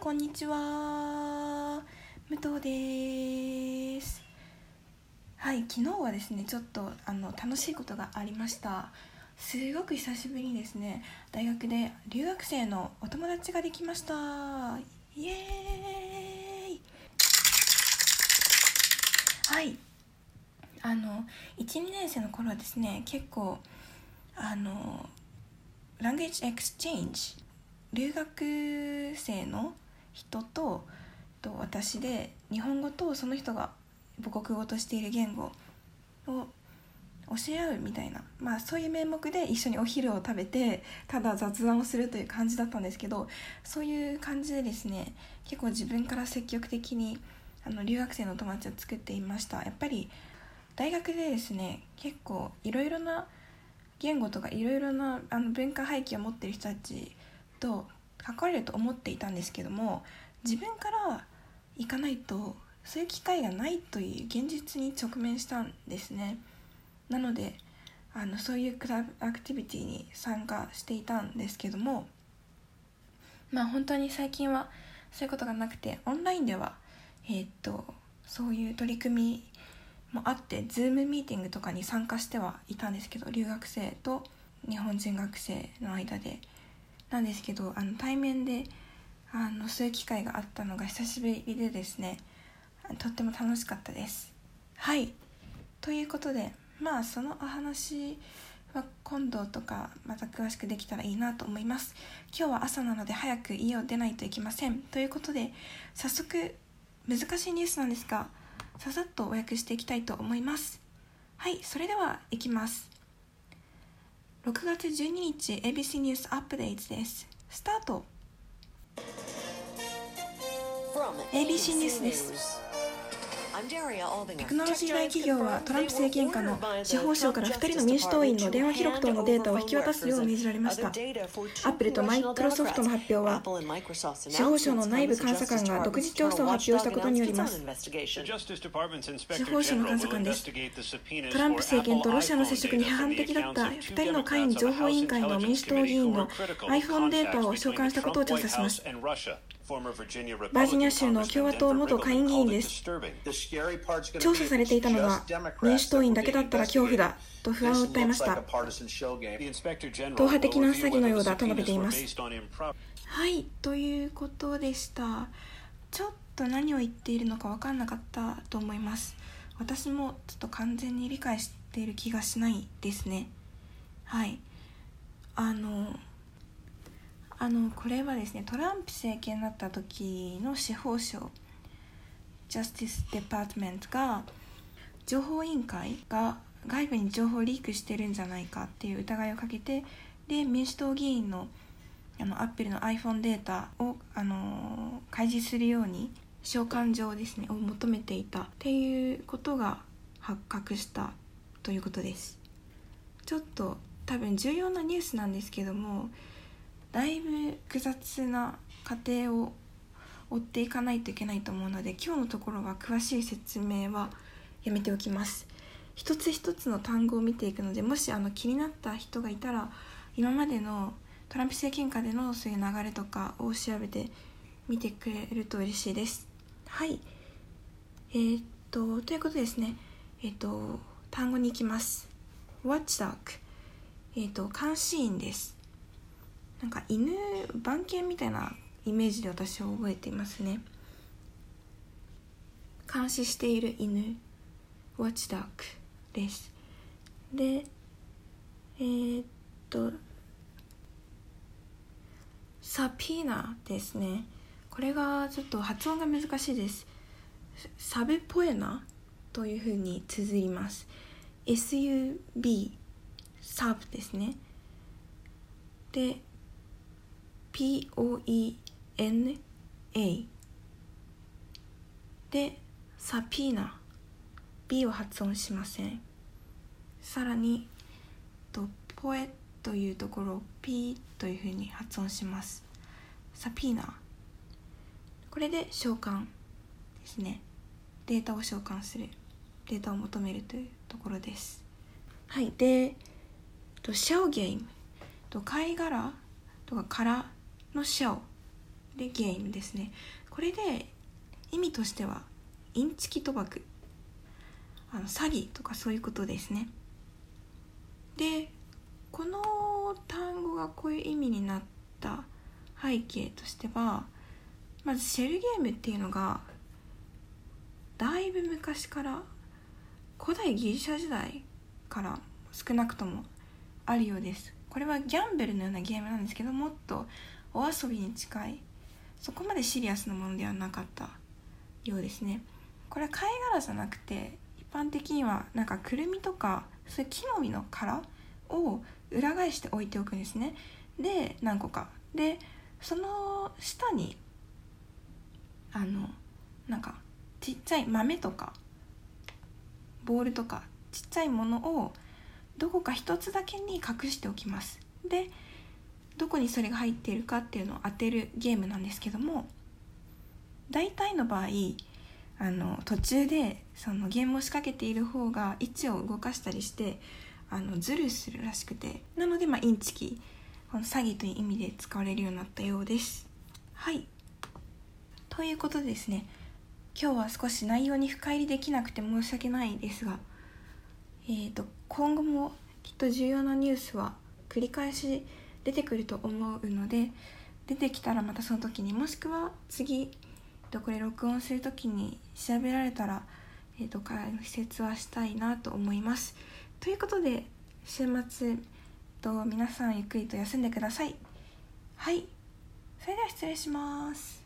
こんにちは。武藤です。はい昨日はですねちょっとあの楽しいことがありました。すごく久しぶりにですね。大学で留学生のお友達ができました。イエーイ。はい。あの12年生の頃はですね結構あのLanguage Exchange 留学生の人とと私で日本語とその人が母国語としている言語を教え合うみたいな、まあ、そういう名目で一緒にお昼を食べてただ雑談をするという感じだったんですけどそういう感じでですね結構自分から積極的にあの留学生の友達を作っていました。やっぱり大学でですね結構いろいろな言語とかいろいろなあの文化背景を持っている人たちと関われると思っていたんですけども自分から行かないとそういう機会がないという現実に直面したんですね。なのであのそういうクラブアクティビティに参加していたんですけどもまあ本当に最近はそういうことがなくてオンラインではえー、っとそういう取り組みもあって Zoom ミーティングとかに参加してはいたんですけど留学生と日本人学生の間で。なんですけどあの対面であのそういう機会があったのが久しぶりでですねとっても楽しかったです。はい。ということでまあそのお話は今度とかまた詳しくできたらいいなと思います。今日は朝なので早く家を出ないといけません。ということで早速難しいニュースなんですがささっとお訳していきたいと思います。はい。それではいきます。6月12日 ABC ニュースアップデートです。スタート。ABC ニュースですテクノロジー大企業はトランプ政権下の司法省から2人の民主党員の電話記録等のデータを引き渡すよう命じられました。アップルとマイクロソフトの発表は司法省の内部監査官が独自調査を発表したことによります。司法省の監査官です。トランプ政権とロシアの接触に批判的だった2人の会員情報委員会の民主党議員の iPhone データを召喚したことを調査しますバージニア州の共和党元下院議員です。調査されていたのは民主党員だけだったら恐怖だと不安を訴えました。党派的な詐欺のようだと述べていますはいということでした。ちょっと何を言っているのか分からなかったと思います。私もちょっと完全に理解している気がしないですね。はい。あのあのこれはですねトランプ政権だった時の司法省ジャスティス・デパートメントが情報委員会が外部に情報をリークしてるんじゃないかっていう疑いをかけてで民主党議員のあのアップルの iPhone データを、あの開示するように召喚状ですねを求めていたっていうことが発覚したということです。ちょっと多分重要なニュースなんですけどもだいぶ複雑な過程を追っていかないといけないと思うので今日のところは詳しい説明はやめておきます。一つ一つの単語を見ていくのでもしあの気になった人がいたら今までのトランプ政権下でのそういう流れとかを調べてみてくれると嬉しいです。はい。えー、っとということですね。えー、っと単語に行きます。Watchdog えー、っと監視員です。なんか犬番犬みたいなイメージで私は覚えていますね。監視している犬ウォッチダークです。でえー、っとサピーナですね。これがちょっと発音が難しいです。サブポエナというふうに綴ります。SUB サブですね。で P-O-E-N-A でサピーナ B を発音しません。さらにとポエというところを P というふうに発音します。サピーナ。これで召喚ですね。データを召喚する。データを求めるというところです。はい。でシャオゲーム。貝殻。とか殻。のシャオでゲームですね。これで意味としてはインチキ賭博。あの詐欺とかそういうことですね。でこの単語がこういう意味になった背景としてはまずシェルゲームっていうのがだいぶ昔から古代ギリシャ時代から少なくともあるようです。これはギャンブルのようなゲームなんですけどもっとお遊びに近い。そこまでシリアスなものではなかったようですね。これは貝殻じゃなくて一般的にはなんかくるみとかそういう木の実の殻を裏返して置いておくんですね。で何個か。でその下にあのなんかちっちゃい豆とかボールとかちっちゃいものをどこか一つだけに隠しておきます。でどこにそれが入っているかっていうのを当てるゲームなんですけども大体の場合あの途中でそのゲームを仕掛けている方が位置を動かしたりしてあのズルするらしくてなので、まあ、インチキこの詐欺という意味で使われるようになったようです。はい。ということでですね今日は少し内容に深入りできなくて申し訳ないですがえーと、今後もきっと重要なニュースは繰り返し出てくると思うので出てきたらまたその時にもしくは次これ録音する時に調べられたら、えーと、解説はしたいなと思います。ということで週末と皆さんゆっくりと休んでください。はいそれでは失礼します。